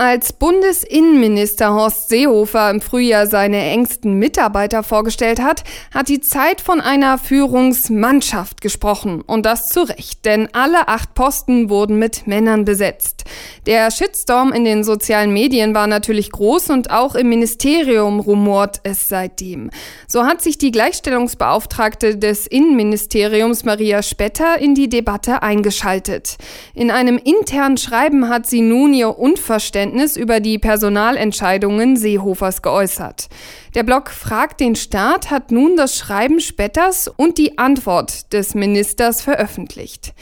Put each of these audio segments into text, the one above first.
Als Bundesinnenminister Horst Seehofer im Frühjahr seine engsten Mitarbeiter vorgestellt hat, hat die Zeit von einer Führungsmannschaft gesprochen. Und das zu Recht, denn alle acht Posten wurden mit Männern besetzt. Der Shitstorm in den sozialen Medien war natürlich groß und auch im Ministerium rumort es seitdem. So hat sich die Gleichstellungsbeauftragte des Innenministeriums Maria Spetter in die Debatte eingeschaltet. In einem internen Schreiben hat sie nun ihr Unverständnis Unverständnis über die Personalentscheidungen Seehofers geäußert. Der Blog Fragt den Staat hat nun das Schreiben Spetters und die Antwort des Ministers veröffentlicht.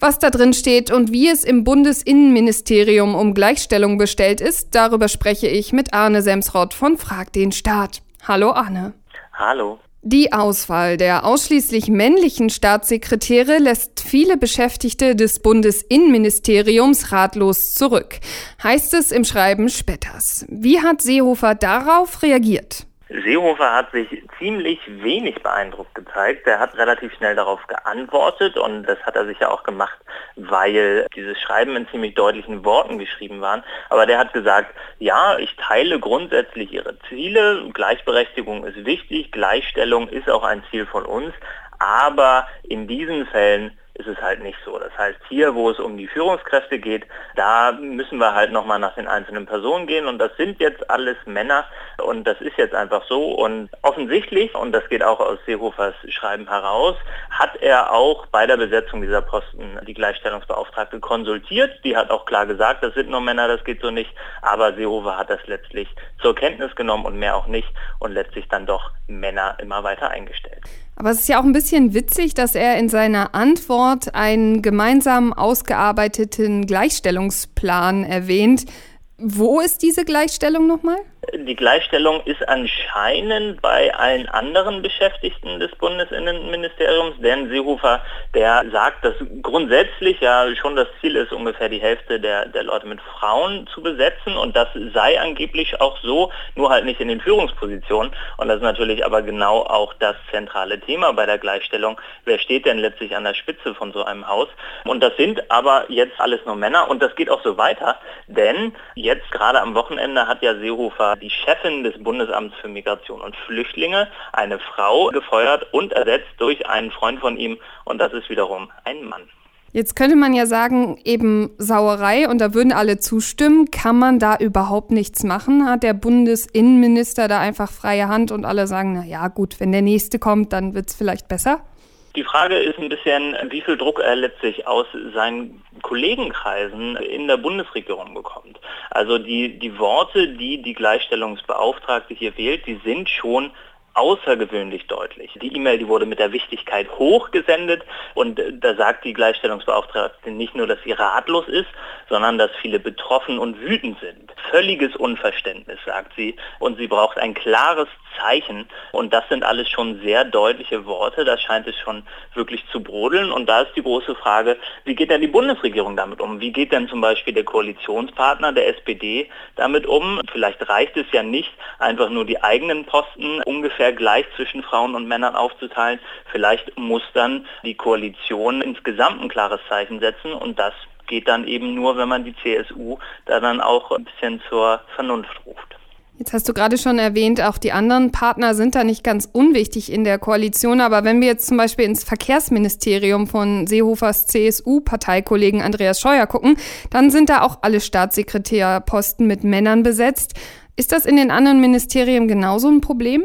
Was da drin steht und wie es im Bundesinnenministerium um Gleichstellung bestellt ist, darüber spreche ich mit Arne Semsrott von Frag den Staat. Hallo Arne. Hallo. Die Auswahl der ausschließlich männlichen Staatssekretäre lässt viele Beschäftigte des Bundesinnenministeriums ratlos zurück, heißt es im Schreiben Spetters. Wie hat Seehofer darauf reagiert? Seehofer hat sich ziemlich wenig beeindruckt gezeigt. Er hat relativ schnell darauf geantwortet und das hat er sicher auch gemacht, weil dieses Schreiben in ziemlich deutlichen Worten geschrieben waren. Aber der hat gesagt, ja, ich teile grundsätzlich Ihre Ziele. Gleichberechtigung ist wichtig, Gleichstellung ist auch ein Ziel von uns. Aber in diesen Fällen ist es halt nicht so. Das heißt, hier, wo es um die Führungskräfte geht, da müssen wir halt nochmal nach den einzelnen Personen gehen und das sind jetzt alles Männer und das ist jetzt einfach so und offensichtlich, und das geht auch aus Seehofers Schreiben heraus, hat er auch bei der Besetzung dieser Posten die Gleichstellungsbeauftragte konsultiert. Die hat auch klar gesagt, das sind nur Männer, das geht so nicht, aber Seehofer hat das letztlich zur Kenntnis genommen und mehr auch nicht und letztlich dann doch Männer immer weiter eingestellt. Aber es ist ja auch ein bisschen witzig, dass er in seiner Antwort einen gemeinsam ausgearbeiteten Gleichstellungsplan erwähnt. Wo ist diese Gleichstellung nochmal? Die Gleichstellung ist anscheinend bei allen anderen Beschäftigten des Bundesinnenministeriums, denn Seehofer, der sagt, dass grundsätzlich ja schon das Ziel ist, ungefähr die Hälfte der, der Leute mit Frauen zu besetzen und das sei angeblich auch so, nur halt nicht in den Führungspositionen. Und das ist natürlich aber genau auch das zentrale Thema bei der Gleichstellung. Wer steht denn letztlich an der Spitze von so einem Haus? Und das sind aber jetzt alles nur Männer und das geht auch so weiter, denn jetzt gerade am Wochenende hat ja Seehofer die Chefin des Bundesamts für Migration und Flüchtlinge, eine Frau, gefeuert und ersetzt durch einen Freund von ihm und das ist wiederum ein Mann. Jetzt könnte man ja sagen, eben Sauerei und da würden alle zustimmen. Kann man da überhaupt nichts machen? Hat der Bundesinnenminister da einfach freie Hand und alle sagen, na ja, gut, wenn der nächste kommt, dann wird es vielleicht besser? Die Frage ist ein bisschen, wie viel Druck er letztlich aus seinen Kollegenkreisen in der Bundesregierung bekommt. Also die, die Worte, die die Gleichstellungsbeauftragte hier wählt, die sind schon außergewöhnlich deutlich. Die E-Mail, die wurde mit der Wichtigkeit hochgesendet und da sagt die Gleichstellungsbeauftragte nicht nur, dass sie ratlos ist, sondern dass viele betroffen und wütend sind. Völliges Unverständnis, sagt sie, und sie braucht ein klares Zeichen und das sind alles schon sehr deutliche Worte, da scheint es schon wirklich zu brodeln und da ist die große Frage, wie geht denn die Bundesregierung damit um? Wie geht denn zum Beispiel der Koalitionspartner der SPD damit um? Vielleicht reicht es ja nicht, einfach nur die eigenen Posten ungefähr gleich zwischen Frauen und Männern aufzuteilen. Vielleicht muss dann die Koalition insgesamt ein klares Zeichen setzen und das geht dann eben nur, wenn man die CSU da dann auch ein bisschen zur Vernunft ruft. Jetzt hast du gerade schon erwähnt, auch die anderen Partner sind da nicht ganz unwichtig in der Koalition. Aber wenn wir jetzt zum Beispiel ins Verkehrsministerium von Seehofers CSU-Parteikollegen Andreas Scheuer gucken, dann sind da auch alle Staatssekretärposten mit Männern besetzt. Ist das in den anderen Ministerien genauso ein Problem?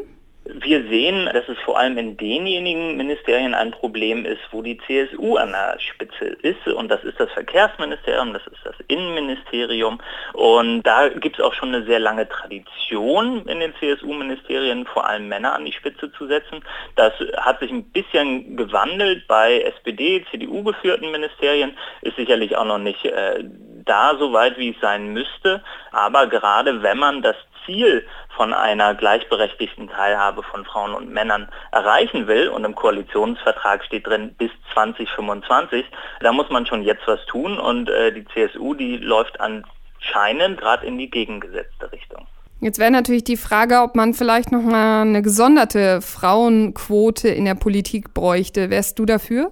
Wir sehen, dass es vor allem in denjenigen Ministerien ein Problem ist, wo die CSU an der Spitze ist. Und das ist das Verkehrsministerium, das ist das Innenministerium. Und da gibt es auch schon eine sehr lange Tradition in den CSU-Ministerien, vor allem Männer an die Spitze zu setzen. Das hat sich ein bisschen gewandelt bei SPD, CDU geführten Ministerien, ist sicherlich auch noch nicht äh, da so weit, wie es sein müsste. Aber gerade wenn man das Ziel von einer gleichberechtigten Teilhabe von Frauen und Männern erreichen will, und im Koalitionsvertrag steht drin bis 2025, da muss man schon jetzt was tun und äh, die CSU, die läuft anscheinend gerade in die gegengesetzte Richtung. Jetzt wäre natürlich die Frage, ob man vielleicht noch mal eine gesonderte Frauenquote in der Politik bräuchte. Wärst du dafür?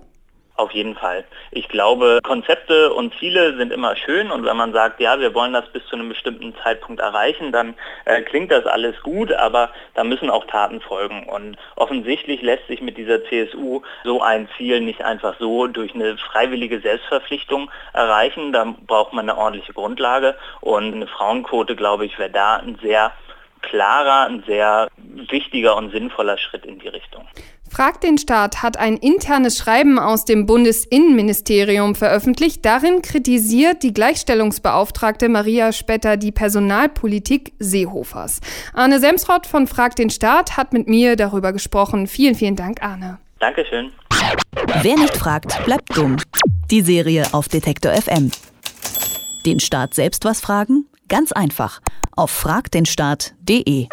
Auf jeden Fall. Ich glaube, Konzepte und Ziele sind immer schön und wenn man sagt, ja, wir wollen das bis zu einem bestimmten Zeitpunkt erreichen, dann äh, klingt das alles gut, aber da müssen auch Taten folgen. Und offensichtlich lässt sich mit dieser CSU so ein Ziel nicht einfach so durch eine freiwillige Selbstverpflichtung erreichen. Da braucht man eine ordentliche Grundlage und eine Frauenquote, glaube ich, wäre da ein sehr klarer, ein sehr wichtiger und sinnvoller Schritt in die Richtung. Frag den Staat hat ein internes Schreiben aus dem Bundesinnenministerium veröffentlicht. Darin kritisiert die Gleichstellungsbeauftragte Maria Spetter die Personalpolitik Seehofers. Arne Semsrott von Frag den Staat hat mit mir darüber gesprochen. Vielen, vielen Dank, Arne. Dankeschön. Wer nicht fragt, bleibt dumm. Die Serie auf Detektor FM. Den Staat selbst was fragen? Ganz einfach. Auf fragdenstaat.de.